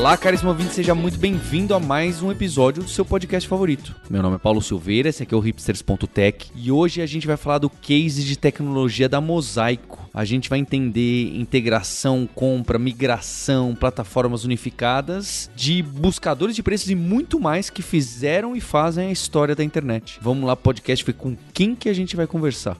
Olá, caríssimo ouvinte, seja muito bem-vindo a mais um episódio do seu podcast favorito. Meu nome é Paulo Silveira, esse aqui é o hipsters.tech e hoje a gente vai falar do case de tecnologia da Mosaico. A gente vai entender integração, compra, migração, plataformas unificadas de buscadores de preços e muito mais que fizeram e fazem a história da internet. Vamos lá, podcast, foi com quem que a gente vai conversar?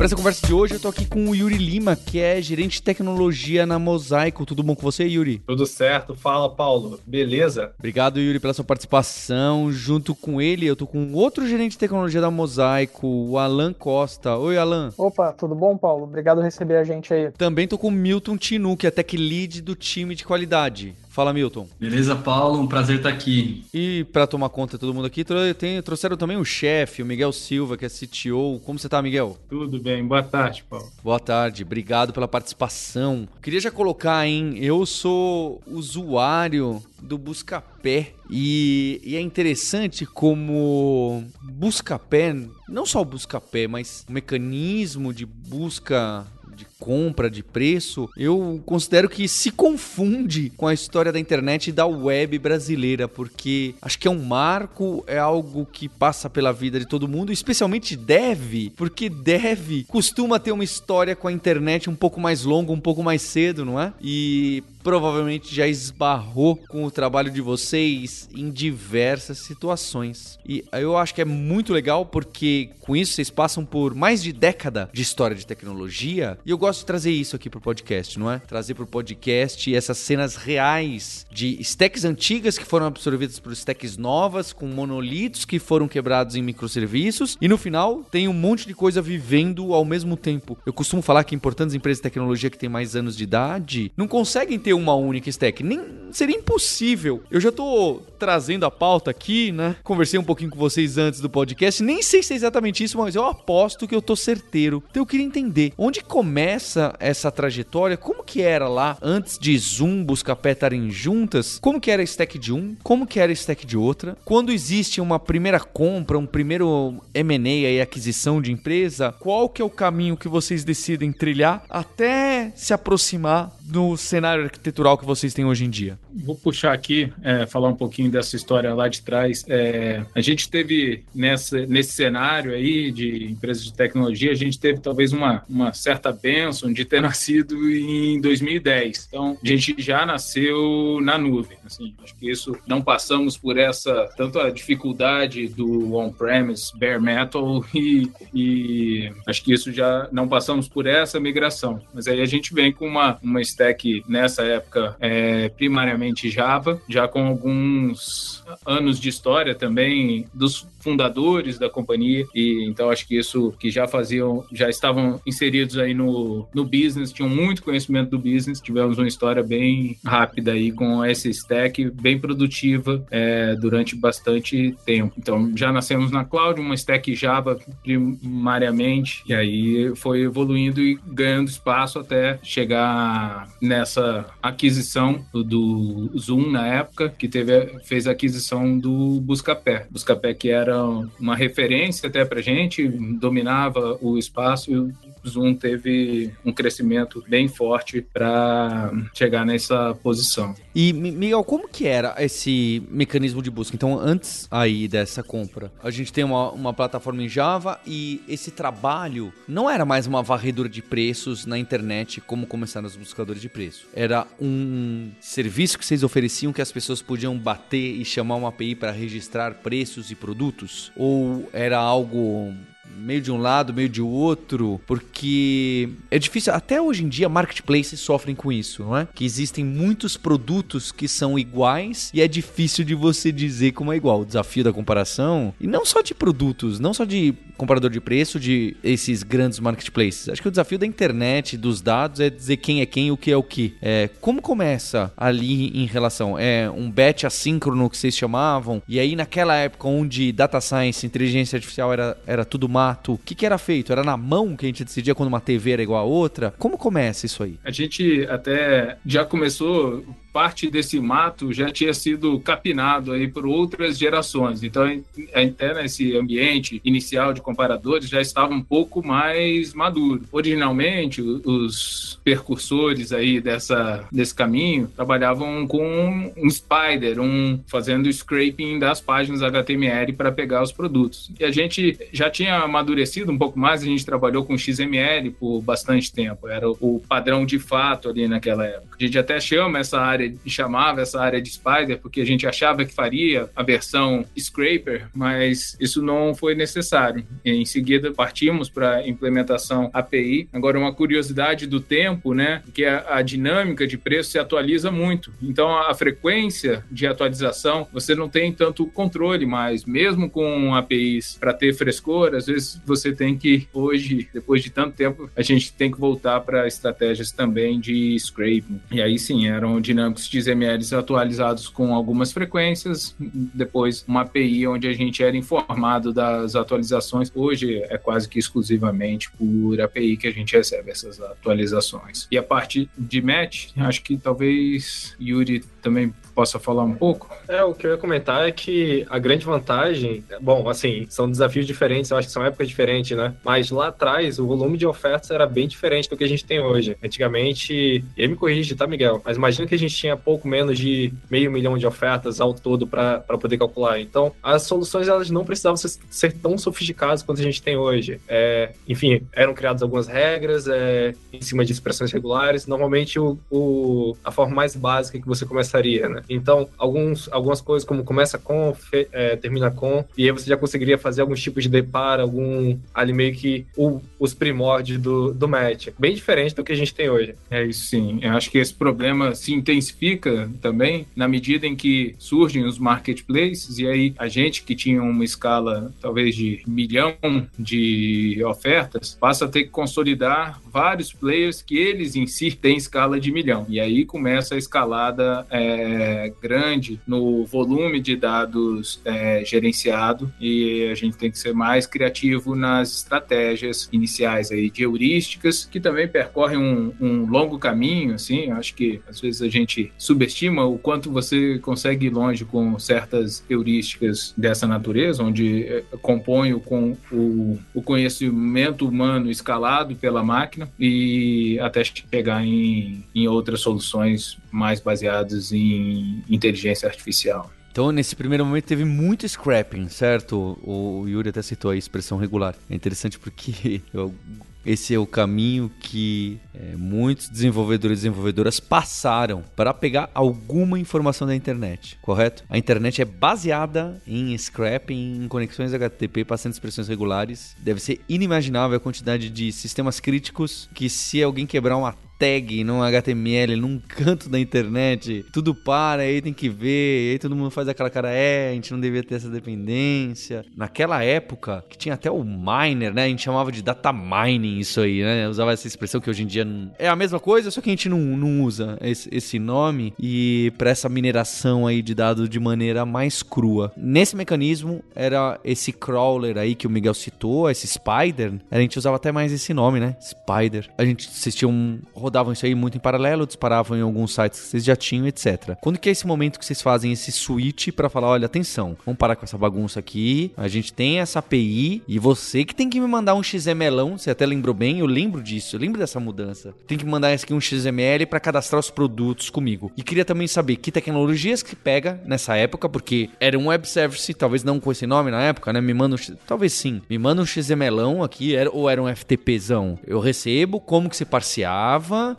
Para essa conversa de hoje, eu tô aqui com o Yuri Lima, que é gerente de tecnologia na Mosaico. Tudo bom com você, Yuri? Tudo certo. Fala, Paulo. Beleza? Obrigado, Yuri, pela sua participação. Junto com ele, eu tô com outro gerente de tecnologia da Mosaico, o Alan Costa. Oi, Alan. Opa, tudo bom, Paulo? Obrigado por receber a gente aí. Também tô com o Milton Tinu, que é tech lead do time de qualidade. Fala, Milton. Beleza, Paulo? Um prazer estar aqui. E para tomar conta de todo mundo aqui, tem, trouxeram também o chefe, o Miguel Silva, que é CTO. Como você tá, Miguel? Tudo bem. Boa tarde, Paulo. Boa tarde. Obrigado pela participação. Queria já colocar, hein? Eu sou usuário do Buscapé e, e é interessante como Buscapé, não só o Buscapé, mas o mecanismo de busca de compra, de preço, eu considero que se confunde com a história da internet e da web brasileira, porque acho que é um marco, é algo que passa pela vida de todo mundo, especialmente deve, porque deve costuma ter uma história com a internet um pouco mais longa, um pouco mais cedo, não é? E provavelmente já esbarrou com o trabalho de vocês em diversas situações. E eu acho que é muito legal porque com isso vocês passam por mais de década de história de tecnologia e eu gosto de trazer isso aqui pro podcast, não é? Trazer pro podcast essas cenas reais de stacks antigas que foram absorvidas por stacks novas com monolitos que foram quebrados em microserviços e no final tem um monte de coisa vivendo ao mesmo tempo. Eu costumo falar que importantes empresas de tecnologia que têm mais anos de idade não conseguem ter uma única stack. Nem seria impossível. Eu já tô trazendo a pauta aqui, né? Conversei um pouquinho com vocês antes do podcast. Nem sei se é exatamente isso, mas eu aposto que eu tô certeiro. Então eu queria entender onde começa essa trajetória, como que era lá antes de Zoom, Buscapé estarem juntas, como que era stack de um, como que era stack de outra, quando existe uma primeira compra, um primeiro M&A e aquisição de empresa, qual que é o caminho que vocês decidem trilhar até se aproximar no cenário arquitetural que vocês têm hoje em dia? Vou puxar aqui, é, falar um pouquinho dessa história lá de trás. É, a gente teve nessa, nesse cenário aí de empresas de tecnologia, a gente teve talvez uma, uma certa bênção de ter nascido em 2010. Então, a gente já nasceu na nuvem. Assim, acho que isso não passamos por essa tanto a dificuldade do on-premise, bare metal e, e acho que isso já não passamos por essa migração. Mas aí a gente vem com uma uma stack nessa época é, primariamente Java, já com alguns anos de história também dos fundadores da companhia e então acho que isso que já faziam, já estavam inseridos aí no, no business, tinham muito conhecimento do business, tivemos uma história bem rápida aí com essa stack, bem produtiva é, durante bastante tempo. Então já nascemos na cloud, uma stack Java primariamente e aí foi evoluindo e ganhando espaço até chegar nessa aquisição do Zoom na época, que teve, fez a aquisição do Buscapé. Buscapé que era uma referência até pra gente, dominava o espaço Zoom teve um crescimento bem forte para chegar nessa posição. E Miguel, como que era esse mecanismo de busca? Então, antes aí dessa compra, a gente tem uma, uma plataforma em Java e esse trabalho não era mais uma varredura de preços na internet como começaram os buscadores de preço. Era um serviço que vocês ofereciam que as pessoas podiam bater e chamar uma API para registrar preços e produtos? Ou era algo meio de um lado, meio de outro, porque é difícil. Até hoje em dia, marketplaces sofrem com isso, não é? Que existem muitos produtos que são iguais e é difícil de você dizer como é igual. O desafio da comparação, e não só de produtos, não só de comparador de preço de esses grandes marketplaces. Acho que o desafio da internet, dos dados, é dizer quem é quem o que é o que. É, como começa ali em relação? É um batch assíncrono que vocês chamavam, e aí naquela época onde data science, inteligência artificial era, era tudo mais formato? O que, que era feito? Era na mão que a gente decidia quando uma TV era igual a outra? Como começa isso aí? A gente até já começou parte desse mato já tinha sido capinado aí por outras gerações. Então, até nesse ambiente inicial de comparadores já estava um pouco mais maduro. Originalmente, os percursores aí dessa, desse caminho trabalhavam com um Spider, um fazendo scraping das páginas HTML para pegar os produtos. E a gente já tinha amadurecido um pouco mais, a gente trabalhou com XML por bastante tempo. Era o padrão de fato ali naquela época. A gente até chama essa área área e chamava essa área de Spider porque a gente achava que faria a versão Scraper, mas isso não foi necessário. Em seguida, partimos para implementação API. Agora, uma curiosidade do tempo, né, que a, a dinâmica de preço se atualiza muito. Então, a, a frequência de atualização, você não tem tanto controle mais, mesmo com APIs para ter frescor, às vezes você tem que hoje, depois de tanto tempo, a gente tem que voltar para estratégias também de scraping. E aí sim, eram dinâmicas bancos XMLs atualizados com algumas frequências, depois uma API onde a gente era informado das atualizações. Hoje é quase que exclusivamente por API que a gente recebe essas atualizações. E a parte de match, acho que talvez Yuri também possa falar um pouco? É, o que eu ia comentar é que a grande vantagem, bom, assim, são desafios diferentes, eu acho que são épocas diferentes, né? Mas lá atrás, o volume de ofertas era bem diferente do que a gente tem hoje. Antigamente, e me corrige, tá, Miguel? Mas imagina que a gente tinha pouco menos de meio milhão de ofertas ao todo para poder calcular. Então, as soluções, elas não precisavam ser, ser tão sofisticadas quanto a gente tem hoje. É, enfim, eram criadas algumas regras é, em cima de expressões regulares. Normalmente, o, o, a forma mais básica que você começaria, né? Então, alguns, algumas coisas como começa com, fe, é, termina com, e aí você já conseguiria fazer alguns tipos de deparo, algum ali meio que o, os primórdios do, do match. Bem diferente do que a gente tem hoje. É isso sim. Eu acho que esse problema se intensifica também na medida em que surgem os marketplaces e aí a gente que tinha uma escala talvez de milhão de ofertas passa a ter que consolidar vários players que eles em si têm escala de milhão. E aí começa a escalada é, grande no volume de dados é, gerenciado e a gente tem que ser mais criativo nas estratégias iniciais aí de heurísticas que também percorrem um, um longo caminho, assim, acho que às vezes a gente subestima o quanto você consegue ir longe com certas heurísticas dessa natureza, onde é, compõe o, com o, o conhecimento humano escalado pela máquina e até chegar em, em outras soluções mais baseadas em inteligência artificial. Então, nesse primeiro momento, teve muito scrapping, certo? O Yuri até citou a expressão regular. É interessante porque esse é o caminho que é, muitos desenvolvedores e desenvolvedoras passaram para pegar alguma informação da internet, correto? A internet é baseada em scrapping, em conexões HTTP passando expressões regulares. Deve ser inimaginável a quantidade de sistemas críticos que, se alguém quebrar uma tag num HTML, num canto da internet, tudo para, aí tem que ver, aí todo mundo faz aquela cara, é, a gente não devia ter essa dependência. Naquela época, que tinha até o miner, né? A gente chamava de data mining isso aí, né? Usava essa expressão que hoje em dia não... é a mesma coisa, só que a gente não, não usa esse, esse nome e para essa mineração aí de dados de maneira mais crua. Nesse mecanismo era esse crawler aí que o Miguel citou, esse spider, a gente usava até mais esse nome, né? Spider. A gente assistia um rodavam isso aí muito em paralelo, disparavam em alguns sites que vocês já tinham, etc. Quando que é esse momento que vocês fazem esse switch para falar, olha, atenção, vamos parar com essa bagunça aqui, a gente tem essa API e você que tem que me mandar um XMLão, você até lembrou bem, eu lembro disso, eu lembro dessa mudança. Tem que mandar aqui um XML para cadastrar os produtos comigo. E queria também saber que tecnologias que pega nessa época, porque era um web service, talvez não com esse nome na época, né? Me manda um, talvez sim, me manda um XMLão aqui, ou era um FTPzão. Eu recebo, como que se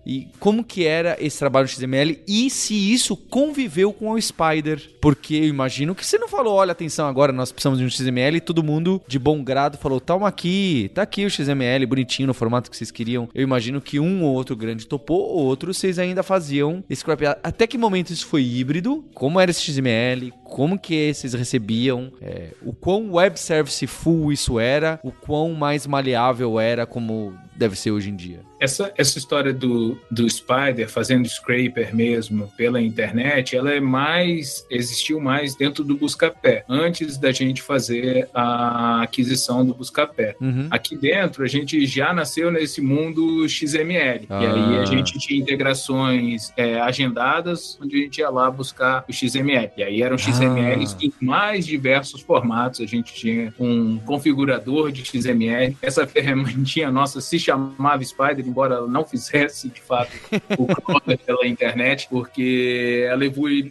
e como que era esse trabalho no XML e se isso conviveu com o Spider. Porque eu imagino que você não falou, olha, atenção, agora nós precisamos de um XML e todo mundo de bom grado falou, toma aqui, tá aqui o XML bonitinho no formato que vocês queriam. Eu imagino que um ou outro grande topou, outro vocês ainda faziam scrap. Até que momento isso foi híbrido? Como era esse XML? Como que vocês recebiam? É, o quão web service full isso era? O quão mais maleável era como deve ser hoje em dia? Essa, essa história do, do Spider fazendo scraper mesmo pela internet, ela é mais, existiu mais dentro do Buscapé, antes da gente fazer a aquisição do Buscapé. Uhum. Aqui dentro, a gente já nasceu nesse mundo XML. Ah. E aí a gente tinha integrações é, agendadas, onde a gente ia lá buscar o XML. E aí eram XMLs Ah. em mais diversos formatos. A gente tinha um configurador de XML. Essa ferramentinha nossa se chamava Spider, embora ela não fizesse, de fato, o crawler pela internet, porque ela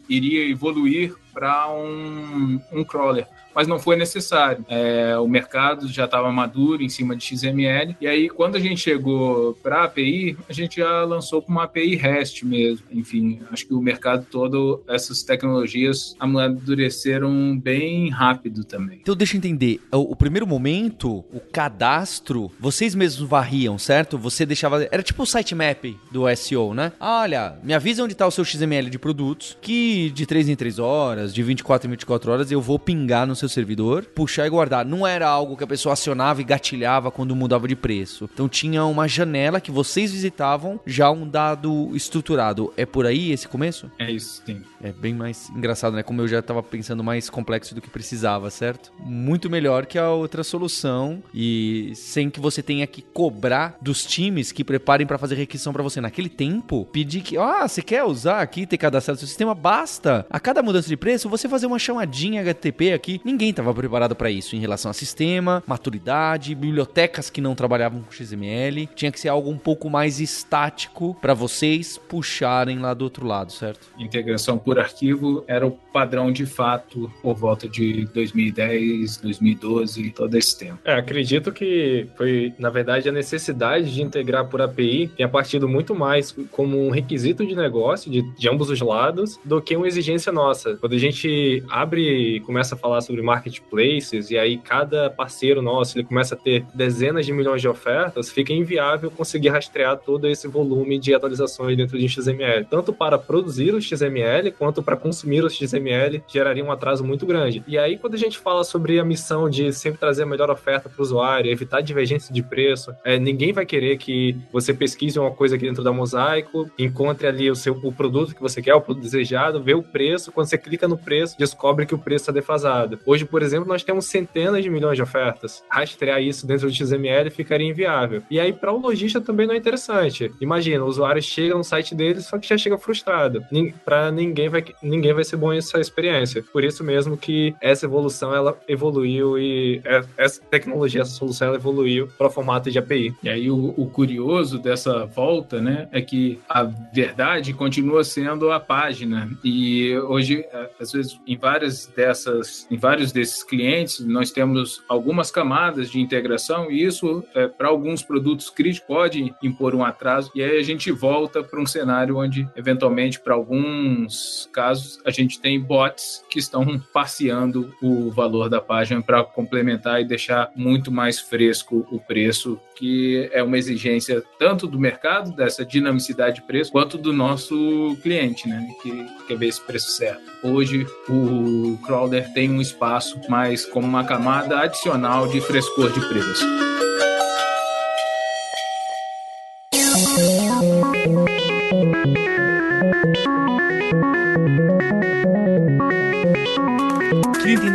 iria evoluir para um, um crawler. Mas não foi necessário. É, o mercado já estava maduro em cima de XML. E aí, quando a gente chegou para a API, a gente já lançou com uma API REST mesmo. Enfim, acho que o mercado todo, essas tecnologias amadureceram bem rápido também. Então deixa eu entender. O, o primeiro momento, o cadastro, vocês mesmos varriam, certo? Você deixava. Era tipo o sitemap do SEO, né? Ah, olha, me avisa onde tá o seu XML de produtos, que de 3 em 3 horas, de 24 em 24 horas, eu vou pingar no seu servidor, puxar e guardar. Não era algo que a pessoa acionava e gatilhava quando mudava de preço. Então tinha uma janela que vocês visitavam, já um dado estruturado. É por aí esse começo? É isso, sim. É bem mais engraçado, né? Como eu já tava pensando mais complexo do que precisava, certo? Muito melhor que a outra solução e sem que você tenha que cobrar dos times que preparem pra fazer requisição pra você. Naquele tempo, pedir que, ah, você quer usar aqui, ter cadastrado seu sistema, basta. A cada mudança de preço, você fazer uma chamadinha HTTP aqui. Ninguém tava preparado pra isso em relação a sistema, maturidade, bibliotecas que não trabalhavam com XML. Tinha que ser algo um pouco mais estático pra vocês puxarem lá do outro lado, certo? Integração por arquivo era o padrão de fato por volta de 2010, 2012, todo esse tempo. É, acredito que foi, na verdade, a necessidade de integrar por API tenha partido muito mais como um requisito de negócio de, de ambos os lados do que uma exigência nossa. Quando a gente abre e começa a falar sobre marketplaces e aí cada parceiro nosso ele começa a ter dezenas de milhões de ofertas, fica inviável conseguir rastrear todo esse volume de atualizações dentro de XML. Tanto para produzir o XML quanto para consumir o XML geraria um atraso muito grande. E aí quando a gente fala sobre a missão de sempre trazer a melhor oferta para o usuário, evitar divergência de preço, é, ninguém vai querer que você pesquise uma coisa aqui dentro da Mosaico, encontre ali o seu o produto que você quer, o produto desejado, vê o preço, quando você clica no preço, descobre que o preço está defasado. Hoje, por exemplo, nós temos centenas de milhões de ofertas. Rastrear isso dentro do XML ficaria inviável. E aí, para o lojista também não é interessante. Imagina, o usuário chega no site dele, só que já chega frustrado. Para ninguém vai, ninguém vai ser bom essa experiência. Por isso mesmo que essa evolução ela evoluiu e é- essa tecnologia, essa solução ela evoluiu para o formato de API. E aí o, o curioso dessa volta, né, é que a verdade continua sendo a página. E hoje, é, às vezes, em várias dessas, em vários desses clientes, nós temos algumas camadas de integração e isso, é, para alguns produtos críticos, pode impor um atraso. E aí a gente volta para um cenário onde, eventualmente, para alguns casos, a gente tem bots que estão passeando o valor da página para complementar e deixar muito mais fresco o preço, que é uma exigência tanto do mercado, dessa dinamicidade de preço, quanto do nosso cliente, né? Que quer ver esse preço certo. Hoje, o crawler tem um espaço mais como uma camada adicional de frescor de preço.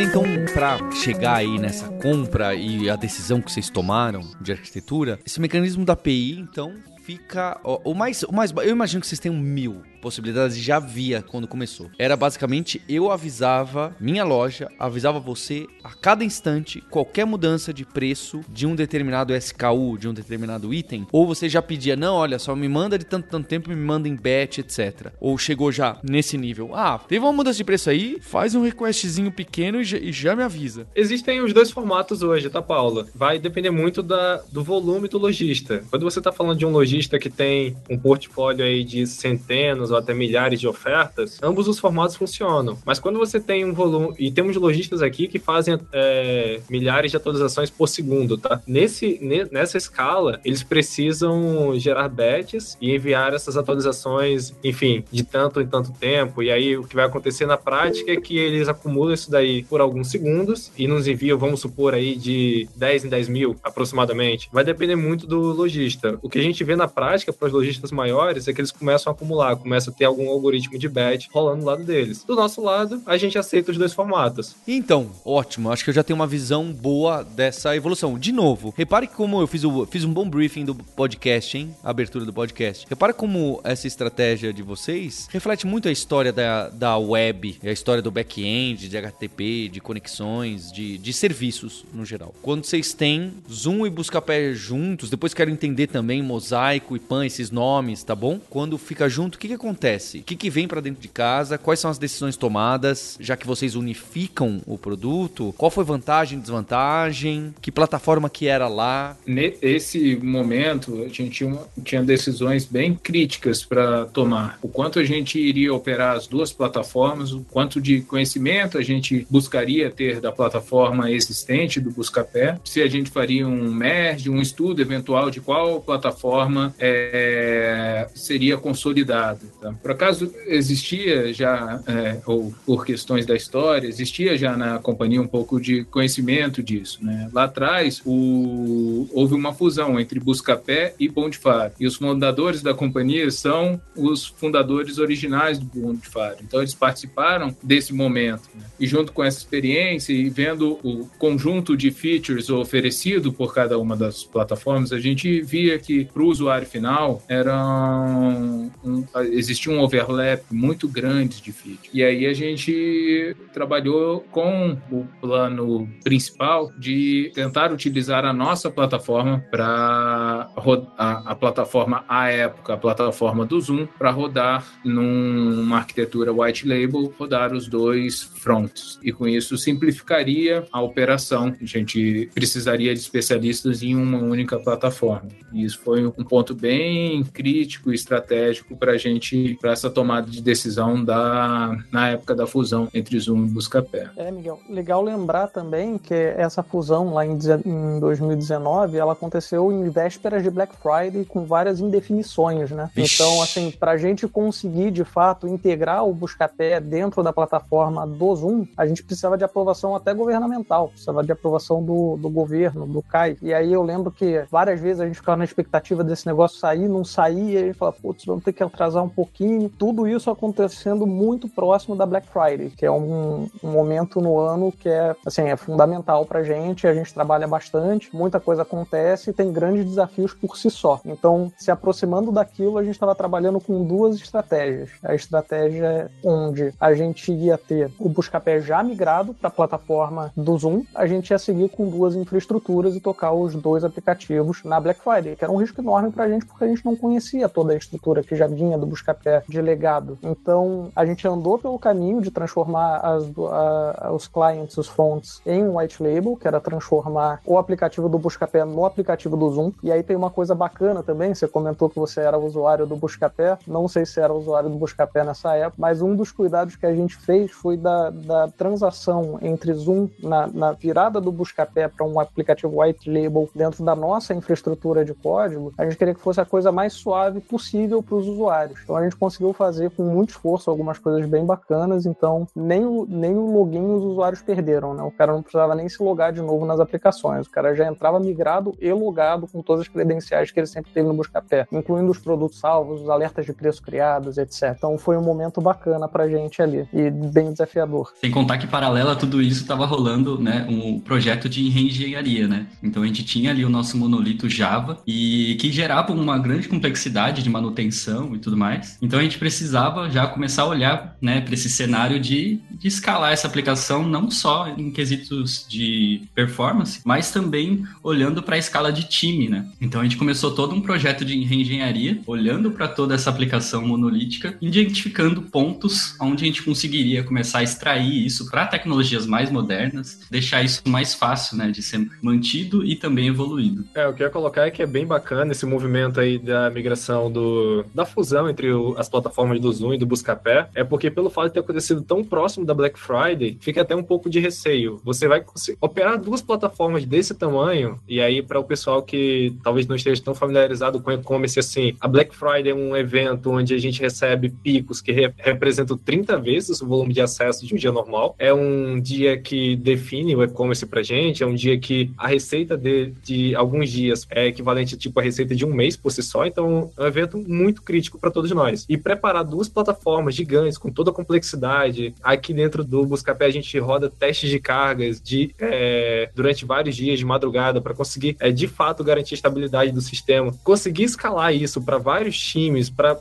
Então, pra chegar aí nessa compra e a decisão que vocês tomaram de arquitetura, esse mecanismo da API, então, fica. o, mais, o mais. Eu imagino que vocês tenham mil possibilidades já havia quando começou. Era basicamente eu avisava, minha loja avisava você a cada instante qualquer mudança de preço de um determinado SKU, de um determinado item, ou você já pedia, não, olha só, me manda de tanto, tanto tempo, me manda em batch, etc. Ou chegou já nesse nível. Ah, teve uma mudança de preço aí, faz um requestzinho pequeno e já, e já me avisa. Existem os dois formatos hoje, tá, Paula? Vai depender muito da, do volume do lojista. Quando você está falando de um lojista que tem um portfólio aí de centenas ou até milhares de ofertas, ambos os formatos funcionam. Mas quando você tem um volume. E temos lojistas aqui que fazem é, milhares de atualizações por segundo, tá? Nesse, ne- nessa escala, eles precisam gerar batches e enviar essas atualizações, enfim, de tanto em tanto tempo. E aí o que vai acontecer na prática é que eles acumulam isso daí por alguns segundos e nos enviam, vamos supor aí, de 10 em 10 mil aproximadamente. Vai depender muito do lojista. O que a gente vê na prática, para os lojistas maiores, é que eles começam a acumular, começa a ter algum algoritmo de bet rolando do lado deles. Do nosso lado, a gente aceita os dois formatos. Então, ótimo. Acho que eu já tenho uma visão boa dessa evolução. De novo, repare como eu fiz, o, fiz um bom briefing do podcast, hein? A abertura do podcast. Repare como essa estratégia de vocês reflete muito a história da, da web, a história do back-end, de HTTP, de conexões, de, de serviços no geral. Quando vocês têm Zoom e Buscapé juntos, depois quero entender também Mosaico e Pan, esses nomes, tá bom? Quando fica junto, o que, que acontece? O que, que vem para dentro de casa? Quais são as decisões tomadas, já que vocês unificam o produto? Qual foi vantagem, desvantagem? Que plataforma que era lá? Nesse momento, a gente tinha, tinha decisões bem críticas para tomar. O quanto a gente iria operar as duas plataformas, o quanto de conhecimento a gente buscaria ter da plataforma existente do Buscapé, se a gente faria um merge, um estudo eventual de qual plataforma é, seria consolidada. Tá? Por acaso existia já, é, ou por questões da história, existia já na companhia um pouco de conhecimento disso. Né? Lá atrás, o, houve uma fusão entre Buscapé e Bondifar, e os fundadores da companhia são os fundadores originais do Bondifar. Então, eles participaram desse momento. Né? E junto com essa experiência e vendo o conjunto de features oferecido por cada uma das plataformas, a gente via que para o usuário final era um, um, existia um overlap muito grande de features. E aí a gente trabalhou com o plano principal de tentar utilizar a nossa plataforma para a, a plataforma à época, a plataforma do Zoom, para rodar numa arquitetura white label, rodar os dois fronts. E com isso simplificaria a operação. A gente precisaria de especialistas em uma única plataforma. E isso foi um ponto bem crítico e estratégico para a gente, para essa tomada de decisão da, na época da fusão entre Zoom e Buscapé. É, Miguel, legal lembrar também que essa fusão lá em, em 2019, ela aconteceu em vésperas de Black Friday com várias indefinições, né? Vixe. Então, assim, para a gente conseguir de fato integrar o Buscapé dentro da plataforma do Zoom, a gente precisava de aprovação até governamental, precisava de aprovação do, do governo, do CAI. E aí eu lembro que várias vezes a gente ficava na expectativa desse negócio sair, não sair, e a gente falava, putz, vamos ter que atrasar um pouquinho. Tudo isso acontecendo muito próximo da Black Friday, que é um, um momento no ano que é, assim, é fundamental pra gente, a gente trabalha bastante, muita coisa acontece e tem grandes desafios por si só. Então, se aproximando daquilo, a gente estava trabalhando com duas estratégias. A estratégia onde a gente ia ter o Buscapé já migrado para a plataforma do Zoom, a gente ia seguir com duas infraestruturas e tocar os dois aplicativos na Black Friday, que era um risco enorme para a gente porque a gente não conhecia toda a estrutura que já vinha do Buscapé de legado. Então, a gente andou pelo caminho de transformar as, a, os clients, os fonts, em um white label, que era transformar o aplicativo do Buscapé no aplicativo do Zoom. E aí tem uma coisa bacana também, você comentou que você era usuário do Buscapé, não sei se era usuário do Buscapé nessa época, mas um dos cuidados que a gente fez foi da, da transação entre Zoom na, na virada do Buscapé para um aplicativo white label dentro da nossa infraestrutura de código, a gente queria que fosse a coisa mais suave possível para os usuários. Então a gente conseguiu fazer com muito esforço algumas coisas bem bacanas, então nem o, nem o login os usuários perderam, né? O cara não precisava nem se logar de novo nas aplicações, o cara já entrava migrado e logado com todas as credenciais que ele sempre teve no Buscapé, incluindo os produtos salvos, os alertas de preço criados, etc. Então foi um momento bacana pra gente ali e bem desafiador. Sem contar que paralela a tudo isso estava rolando, né, um projeto de reengenharia, né? Então a gente tinha ali o nosso monolito Java e que gerava uma grande complexidade de manutenção e tudo mais. Então a gente precisava já começar a olhar, né, para esse cenário de, de escalar essa aplicação não só em quesitos de performance, mas também olhando para a escala de time, né? Então a gente começou todo um projeto de reengenharia, olhando para toda essa aplicação monolítica, identificando pontos onde a gente conseguiria começar a extrair isso para tecnologias mais modernas, deixar isso mais fácil, né, de ser mantido e também evoluído. É, o que eu ia colocar é que é bem bacana esse movimento aí da migração do da fusão entre o, as plataformas do Zoom e do Buscapé, é porque pelo fato de ter acontecido tão próximo da Black Friday, fica até um pouco de receio. Você vai operar duas plataformas desse tamanho e aí para o pessoal que talvez não esteja tão familiarizado com e-commerce assim, a Black Friday é um evento onde a gente recebe picos que re representam 30 vezes o volume de acesso de um dia normal. É um dia que define o e-commerce pra gente, é um dia que a receita de, de alguns dias é equivalente tipo a receita de um mês por si só, então é um evento muito crítico para todos nós. E preparar duas plataformas gigantes com toda a complexidade. Aqui dentro do Buscapé a gente roda testes de cargas de, é, durante vários dias de madrugada para conseguir é, de fato garantir a estabilidade do sistema. Conseguir escalar isso para vários times, para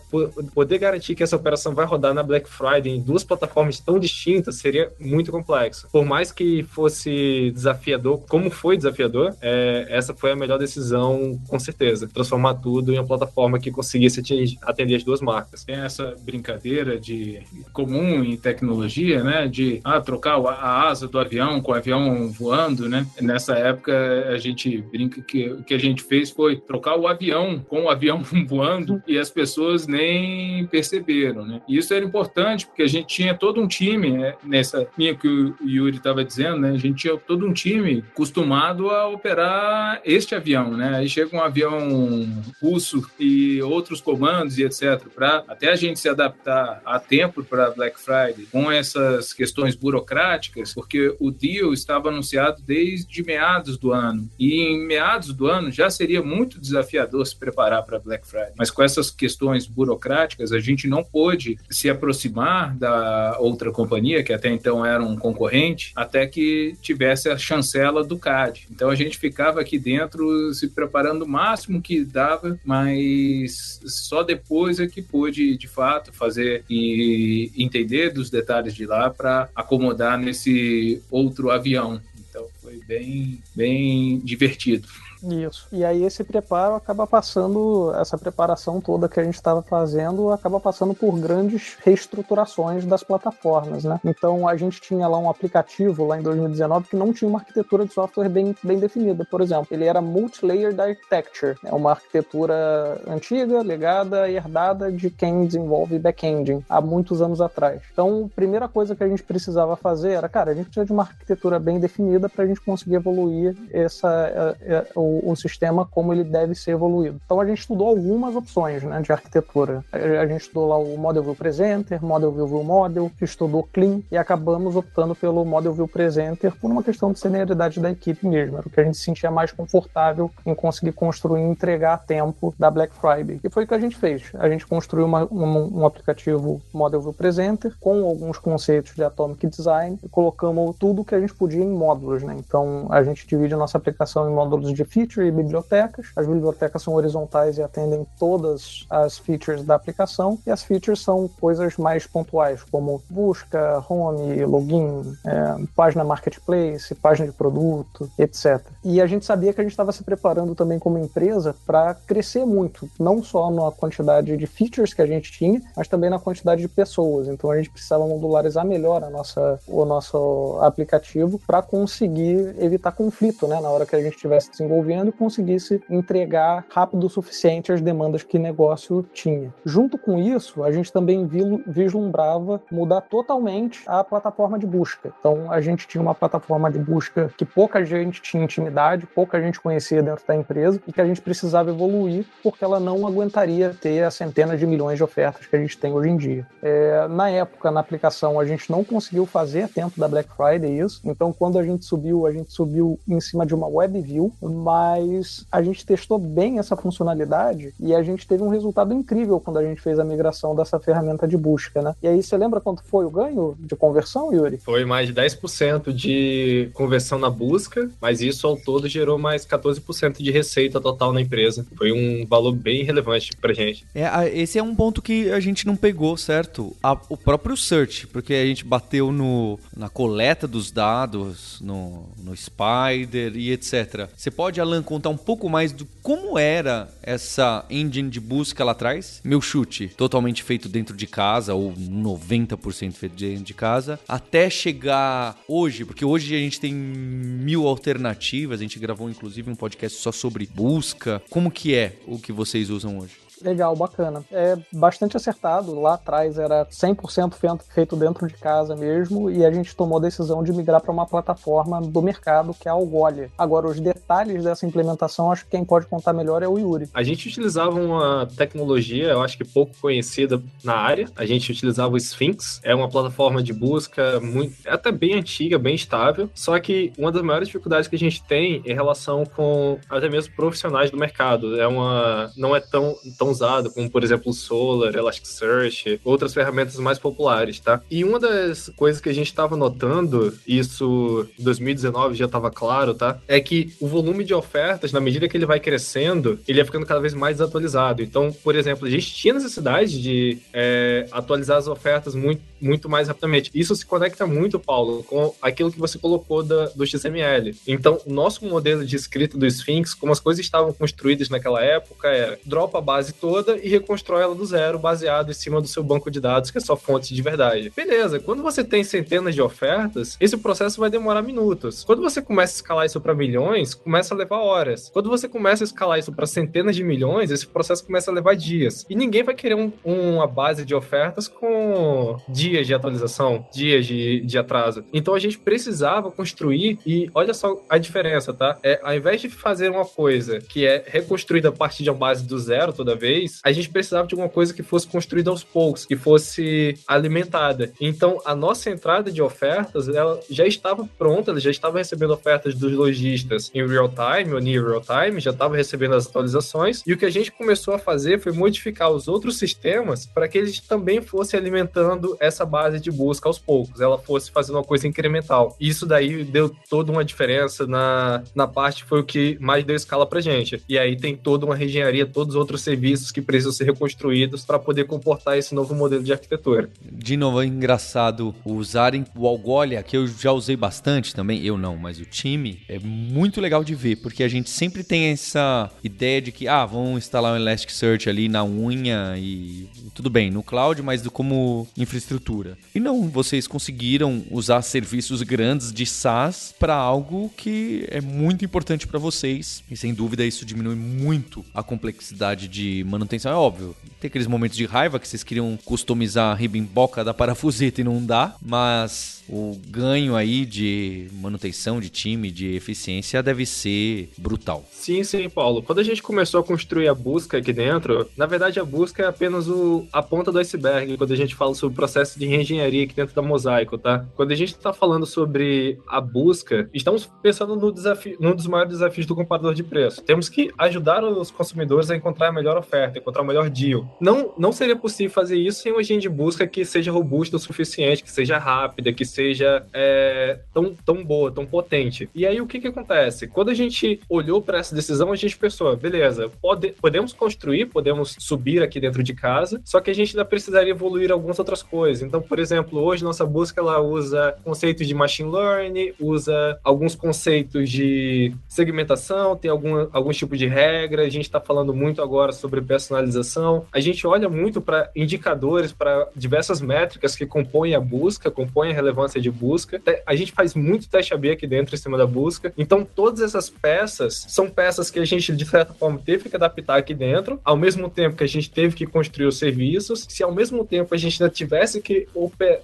poder garantir que essa operação vai rodar na Black Friday em duas plataformas tão distintas seria muito complexo. Por mais que fosse desafiador, como foi desafiador, é, essa foi a melhor decisão, com certeza. Transformar tudo em uma plataforma que conseguisse atingir, atender as duas marcas. Tem essa brincadeira de comum em tecnologia, né? De ah, trocar a asa do avião com o avião voando, né? Nessa época a gente brinca que o que a gente fez foi trocar o avião com o avião voando e as pessoas nem perceberam, né? E isso era importante porque a gente tinha todo um time né? nessa linha que o Yuri estava dizendo, né? A gente tinha todo um time acostumado a operar este avião, né? Aí chega um avião russo e outros comandos e etc. Para até a gente se adaptar a tempo para Black Friday com essas questões burocráticas, porque o deal estava anunciado desde meados do ano e em meados do ano já seria muito desafiador se preparar para Black Friday. Mas com essas questões burocráticas a gente não pôde se aproximar da outra companhia que até então era um concorrente até que tivesse a chancela do CAD. Então a gente ficava aqui dentro se preparando o máximo que dava, mas só depois é que pôde de fato fazer e entender dos detalhes de lá para acomodar nesse outro avião. Então foi bem, bem divertido. Isso. E aí esse preparo acaba passando, essa preparação toda que a gente estava fazendo, acaba passando por grandes reestruturações das plataformas, né? Então a gente tinha lá um aplicativo lá em 2019 que não tinha uma arquitetura de software bem, bem definida, por exemplo. Ele era multi-layered architecture, é uma arquitetura antiga, legada e herdada de quem desenvolve back-ending há muitos anos atrás. Então, a primeira coisa que a gente precisava fazer era, cara, a gente precisa de uma arquitetura bem definida para a gente conseguir evoluir essa, é, é, o, o, sistema como ele deve ser evoluído. Então a gente estudou algumas opções né, de arquitetura. A gente estudou lá o Model View Presenter, Model View View Model, estudou Clean e acabamos optando pelo Model View Presenter por uma questão de senioridade da equipe mesmo. Era o que a gente se sentia mais confortável em conseguir construir e entregar a tempo da Black Friday. E foi o que a gente fez. A gente construiu uma, um, um aplicativo Model View Presenter com alguns conceitos de Atomic Design e colocamos tudo que a gente podia em módulos. Né? Então a gente divide a nossa aplicação em módulos de e bibliotecas. As bibliotecas são horizontais e atendem todas as features da aplicação, e as features são coisas mais pontuais, como busca, home, login, é, página marketplace, página de produto, etc. E a gente sabia que a gente estava se preparando também como empresa para crescer muito, não só na quantidade de features que a gente tinha, mas também na quantidade de pessoas. Então a gente precisava modularizar melhor a nossa, o nosso aplicativo para conseguir evitar conflito né, na hora que a gente estivesse desenvolvendo e conseguisse entregar rápido o suficiente as demandas que o negócio tinha. Junto com isso, a gente também vislumbrava mudar totalmente a plataforma de busca. Então, a gente tinha uma plataforma de busca que pouca gente tinha intimidade, pouca gente conhecia dentro da empresa e que a gente precisava evoluir porque ela não aguentaria ter as centenas de milhões de ofertas que a gente tem hoje em dia. É, na época, na aplicação, a gente não conseguiu fazer a tempo da Black Friday isso. Então, quando a gente subiu, a gente subiu em cima de uma web view, mas mas a gente testou bem essa funcionalidade e a gente teve um resultado incrível quando a gente fez a migração dessa ferramenta de busca, né? E aí você lembra quanto foi o ganho de conversão, Yuri? Foi mais de 10% de conversão na busca, mas isso ao todo gerou mais 14% de receita total na empresa. Foi um valor bem relevante pra gente. É, esse é um ponto que a gente não pegou, certo? A, o próprio search, porque a gente bateu no, na coleta dos dados, no, no Spider e etc. Você pode, Alan, contar um pouco mais do como era essa engine de busca lá atrás? Meu chute, totalmente feito dentro de casa, ou 90% feito dentro de casa, até chegar hoje, porque hoje a gente tem mil alternativas, a gente gravou inclusive um podcast só sobre busca. Como que é o que vocês usam hoje? Legal, bacana. É bastante acertado. Lá atrás era 100% feito dentro de casa mesmo e a gente tomou a decisão de migrar para uma plataforma do mercado que é a Algolia. Agora, os detalhes dessa implementação, acho que quem pode contar melhor é o Yuri. A gente utilizava uma tecnologia, eu acho que pouco conhecida na área. A gente utilizava o Sphinx. É uma plataforma de busca muito, é até bem antiga, bem estável. Só que uma das maiores dificuldades que a gente tem em relação com até mesmo profissionais do mercado. É uma, não é tão, tão usado como, por exemplo, o Solar, Elasticsearch, outras ferramentas mais populares, tá? E uma das coisas que a gente estava notando, isso em 2019 já estava claro, tá? É que o volume de ofertas, na medida que ele vai crescendo, ele ia ficando cada vez mais atualizado. Então, por exemplo, a gente tinha necessidade de é, atualizar as ofertas muito, muito mais rapidamente. Isso se conecta muito, Paulo, com aquilo que você colocou da, do XML. Então, nosso modelo de escrita do Sphinx, como as coisas estavam construídas naquela época, era dropa a base toda e reconstrói ela do zero, baseado em cima do seu banco de dados, que é só fonte de verdade. Beleza, quando você tem centenas de ofertas, esse processo vai demorar minutos. Quando você começa a escalar isso para milhões, começa a levar horas. Quando você começa a escalar isso para centenas de milhões, esse processo começa a levar dias. E ninguém vai querer um, uma base de ofertas com dias de atualização, dias de, de atraso. Então a gente precisava construir, e olha só a diferença, tá? É, ao invés de fazer uma coisa que é reconstruída a partir de uma base do zero toda vez, a gente precisava de alguma coisa que fosse construída aos poucos, que fosse alimentada. Então a nossa entrada de ofertas, ela já estava pronta, ela já estava recebendo ofertas dos lojistas em real time ou near real time, já estava recebendo as atualizações, e o que a gente começou a fazer foi modificar os outros sistemas para que eles também fossem alimentando essa base de busca aos poucos, ela fosse fazendo uma coisa incremental. Isso daí deu toda uma diferença na, na parte, foi o que mais deu escala pra gente. E aí tem toda uma reengenharia, todos os outros serviços que precisam ser reconstruídos para poder comportar esse novo modelo de arquitetura. De novo, é engraçado usarem o Algolia, que eu já usei bastante também, eu não, mas o time, é muito legal de ver, porque a gente sempre tem essa ideia de que, ah, vamos instalar um Elasticsearch ali na unha e tudo bem, no cloud, mas como infraestrutura. E não, vocês conseguiram usar serviços grandes de SaaS para algo que é muito importante para vocês. E sem dúvida isso diminui muito a complexidade de manutenção. É óbvio, tem aqueles momentos de raiva que vocês queriam customizar a ribimboca da parafuseta e não dá, mas o ganho aí de manutenção de time, de eficiência deve ser brutal. Sim, sim, Paulo. Quando a gente começou a construir a busca aqui dentro, na verdade a busca é apenas o, a ponta do iceberg quando a gente fala sobre o processo de reengenharia aqui dentro da Mosaico, tá? Quando a gente está falando sobre a busca, estamos pensando no desafio, num dos maiores desafios do comparador de preço. Temos que ajudar os consumidores a encontrar a melhor oferta, encontrar o melhor deal. Não, não seria possível fazer isso sem uma engine de busca que seja robusta o suficiente, que seja rápida, que seja é, tão, tão boa, tão potente. E aí o que que acontece? Quando a gente olhou para essa decisão, a gente pensou, beleza, pode, podemos construir, podemos subir aqui dentro de casa, só que a gente ainda precisaria evoluir algumas outras coisas. Então, por exemplo, hoje nossa busca ela usa conceitos de machine learning, usa alguns conceitos de segmentação, tem algum, algum tipo de regra. A gente está falando muito agora sobre personalização. A gente olha muito para indicadores, para diversas métricas que compõem a busca, compõem a relevância de busca. A gente faz muito teste AB aqui dentro em cima da busca. Então, todas essas peças são peças que a gente, de certa forma, teve que adaptar aqui dentro, ao mesmo tempo que a gente teve que construir os serviços. Se ao mesmo tempo a gente ainda tivesse que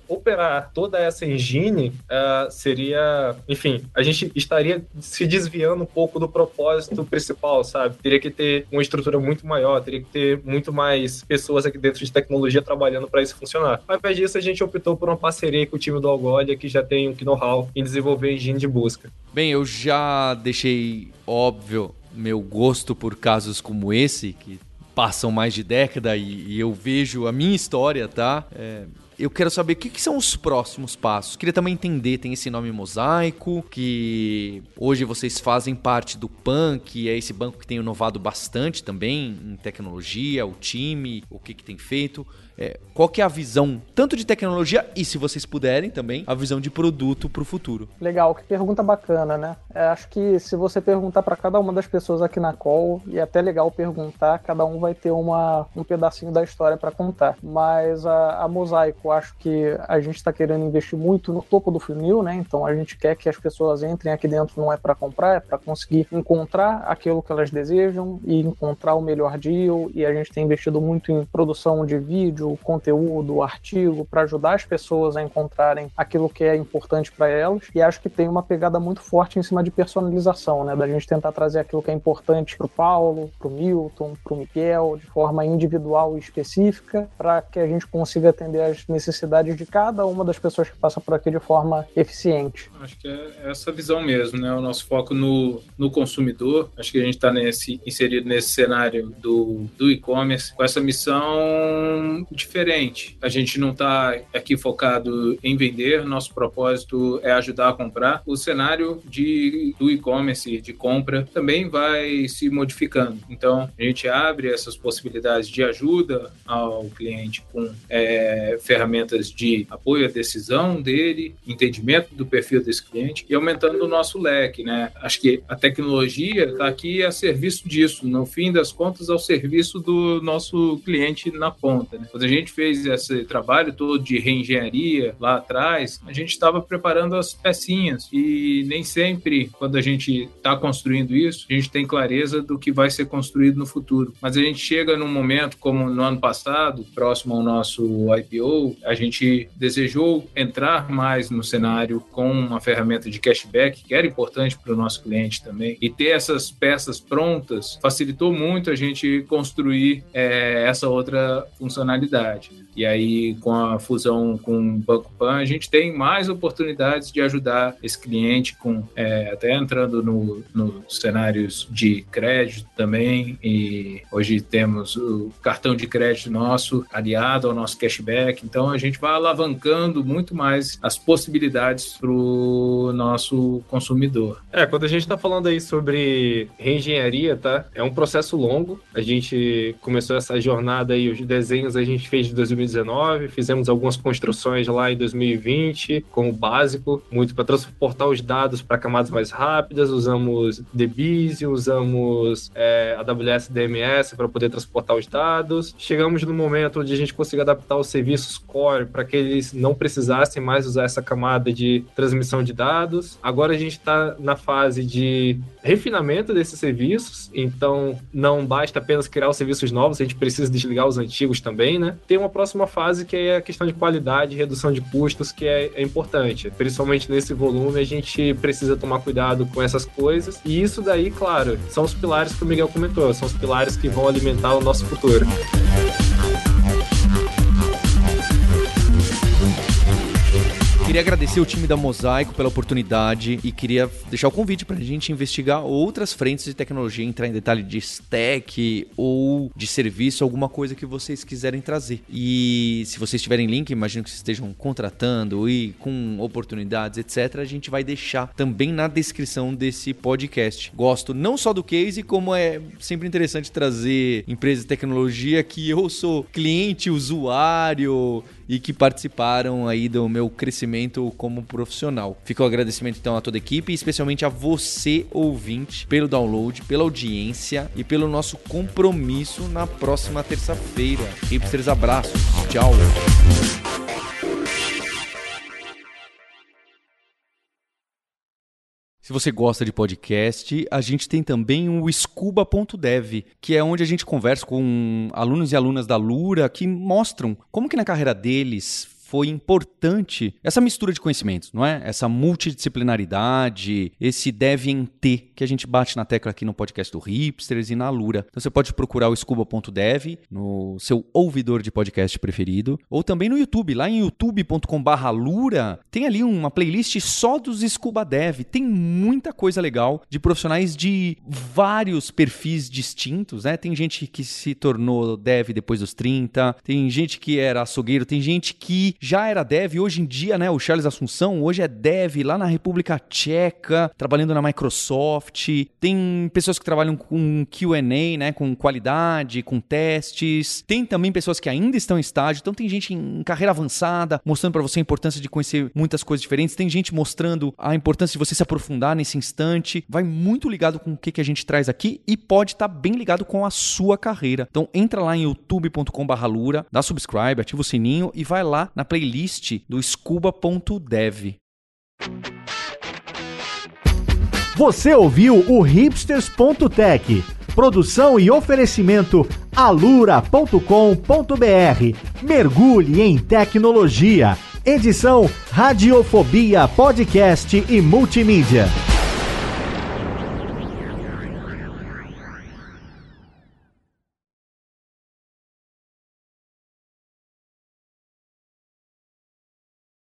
operar toda essa engine, uh, seria, enfim, a gente estaria se desviando um pouco do propósito principal, sabe? Teria que ter uma estrutura muito maior, teria que ter muito mais pessoas aqui dentro de tecnologia trabalhando para isso funcionar. Ao invés disso, a gente optou por uma parceria com o time do Algolia, que já tem um know-how em desenvolver engine de busca. Bem, eu já deixei óbvio meu gosto por casos como esse, que passam mais de década e, e eu vejo a minha história, tá? É, eu quero saber o que, que, são os próximos passos. Queria também entender, tem esse nome Mosaico, que hoje vocês fazem parte do PAN, que é esse banco que tem inovado bastante também em tecnologia, o time, o que, que tem feito. É, qual que é a visão, tanto de tecnologia e, se vocês puderem também, a visão de produto para o futuro? Legal, que pergunta bacana, né? É, acho que se você perguntar para cada uma das pessoas aqui na call, e é até legal perguntar, cada um vai ter uma, um pedacinho da história para contar. Mas a, a Mosaico, acho que a gente está querendo investir muito no topo do funil, né? Então a gente quer que as pessoas entrem aqui dentro não é para comprar, é para conseguir encontrar aquilo que elas desejam e encontrar o melhor deal. E a gente tem investido muito em produção de vídeo, conteúdo, artigo para ajudar as pessoas a encontrarem aquilo que é importante para elas. E acho que tem uma pegada muito forte em cima de personalização, né? Da gente tentar trazer aquilo que é importante para o Paulo, para o Milton, para o Miguel, de forma individual e específica, para que a gente consiga atender as necessidades de cada uma das pessoas que passa por aqui de forma eficiente. Acho que é essa visão mesmo, né? O nosso foco no, no consumidor. Acho que a gente está inserido nesse cenário do, do e-commerce com essa missão diferente. A gente não está aqui focado em vender, nosso propósito é ajudar a comprar. O cenário de, do e-commerce, de compra, também vai se modificando. Então, a gente abre essas possibilidades de ajuda ao cliente com é, ferramentas de apoio à decisão dele, entendimento do perfil desse cliente e aumentando o nosso leque, né? Acho que a tecnologia está aqui a serviço disso, no fim das contas, ao serviço do nosso cliente na ponta. Né? Quando a gente fez esse trabalho todo de reengenharia lá atrás, a gente estava preparando as pecinhas e nem sempre, quando a gente está construindo isso, a gente tem clareza do que vai ser construído no futuro. Mas a gente chega num momento como no ano passado, próximo ao nosso IPO, a gente desejou entrar mais no cenário com uma ferramenta de cashback, que era importante para o nosso cliente também, e ter essas peças prontas facilitou muito a gente construir é, essa outra funcionalidade. E aí, com a fusão com o Banco Pan, a gente tem mais oportunidades de ajudar esse cliente, com é, até entrando nos no cenários de crédito também. E hoje temos o cartão de crédito nosso aliado ao nosso cashback. Então, a gente vai alavancando muito mais as possibilidades para o nosso consumidor. É, quando a gente está falando aí sobre reengenharia, tá? É um processo longo. A gente começou essa jornada aí, os desenhos a gente fez de 2019, fizemos algumas construções lá em 2020 com o básico, muito para transportar os dados para camadas mais rápidas. Usamos DBeasy, usamos é, AWS DMS para poder transportar os dados. Chegamos no momento onde a gente conseguiu adaptar os serviços core para que eles não precisassem mais usar essa camada de transmissão de dados. Agora a gente está na fase de refinamento desses serviços, então não basta apenas criar os serviços novos, a gente precisa desligar os antigos também, né? Tem uma próxima fase que é a questão de qualidade, redução de custos, que é, é importante. Principalmente nesse volume, a gente precisa tomar cuidado com essas coisas. E isso daí, claro, são os pilares que o Miguel comentou, são os pilares que vão alimentar o nosso futuro. Queria agradecer o time da Mosaico pela oportunidade e queria deixar o convite para a gente investigar outras frentes de tecnologia, entrar em detalhe de stack ou de serviço, alguma coisa que vocês quiserem trazer. E se vocês tiverem link, imagino que vocês estejam contratando e com oportunidades, etc., a gente vai deixar também na descrição desse podcast. Gosto não só do case, como é sempre interessante trazer empresas de tecnologia que eu sou cliente, usuário e que participaram aí do meu crescimento como profissional. Fica o agradecimento então a toda a equipe, especialmente a você ouvinte pelo download, pela audiência e pelo nosso compromisso na próxima terça-feira. Hipsters abraços. Tchau. Se você gosta de podcast, a gente tem também o Scuba.dev, que é onde a gente conversa com alunos e alunas da Lura que mostram como que na carreira deles foi importante essa mistura de conhecimentos, não é? Essa multidisciplinaridade, esse deve em T que a gente bate na tecla aqui no podcast do Hipsters e na Lura. Então você pode procurar o scuba.dev no seu ouvidor de podcast preferido ou também no YouTube, lá em youtube.com/lura, tem ali uma playlist só dos Scuba Dev. Tem muita coisa legal de profissionais de vários perfis distintos, né? Tem gente que se tornou dev depois dos 30, tem gente que era açougueiro, tem gente que já era dev, hoje em dia, né, o Charles Assunção hoje é dev lá na República Tcheca, trabalhando na Microsoft. Tem pessoas que trabalham com Q&A, né, com qualidade, com testes. Tem também pessoas que ainda estão em estágio, então tem gente em carreira avançada, mostrando para você a importância de conhecer muitas coisas diferentes. Tem gente mostrando a importância de você se aprofundar nesse instante. Vai muito ligado com o que, que a gente traz aqui e pode estar tá bem ligado com a sua carreira. Então entra lá em youtube.com/lura, dá subscribe, ativa o sininho e vai lá na playlist do scuba.dev. Você ouviu o hipsters.tech. Produção e oferecimento alura.com.br. Mergulhe em tecnologia. Edição Radiofobia Podcast e Multimídia.